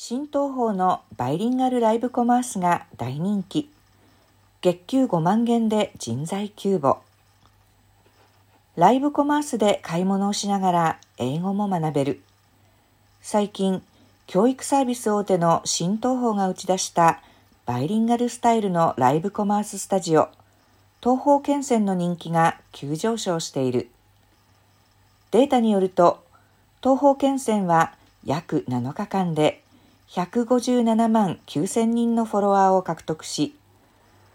新東宝のバイリンガルライブコマースが大人気。月給5万元で人材急募。ライブコマースで買い物をしながら英語も学べる。最近、教育サービス大手の新東宝が打ち出したバイリンガルスタイルのライブコマーススタジオ、東方県線の人気が急上昇している。データによると、東方県線は約7日間で157万9000人のフォロワーを獲得し、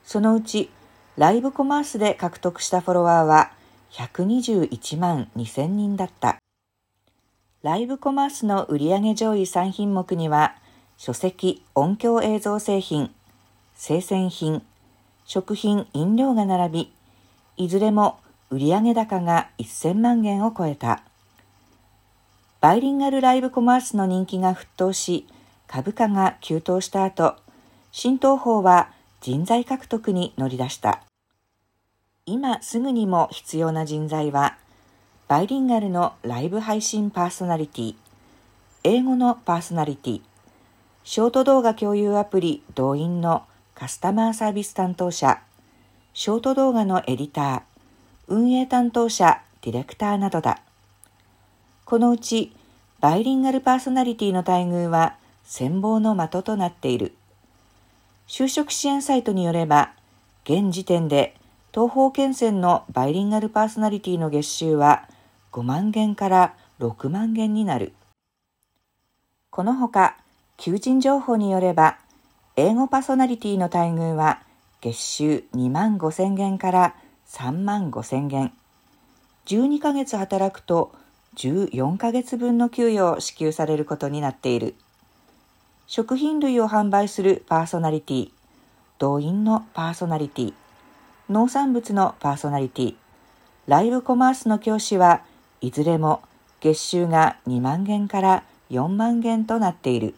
そのうちライブコマースで獲得したフォロワーは121万2000人だった。ライブコマースの売上上位3品目には、書籍、音響映像製品、生鮮品、食品、飲料が並び、いずれも売上高が1000万円を超えた。バイリンガルライブコマースの人気が沸騰し、株価が急騰した後、新東宝は人材獲得に乗り出した。今すぐにも必要な人材は、バイリンガルのライブ配信パーソナリティ、英語のパーソナリティ、ショート動画共有アプリ動員のカスタマーサービス担当者、ショート動画のエディター、運営担当者、ディレクターなどだ。このうち、バイリンガルパーソナリティの待遇は羨望の的となっている。就職支援サイトによれば、現時点で東方県線のバイリンガルパーソナリティの月収は5万元から6万元になる。このほか、求人情報によれば、英語パーソナリティの待遇は月収2万5千元から3万5千元。12ヶ月働くと14ヶ月分の給与を支給されることになっている。食品類を販売するパーソナリティ、動員のパーソナリティ、農産物のパーソナリティ、ライブコマースの教師はいずれも月収が2万元から4万元となっている。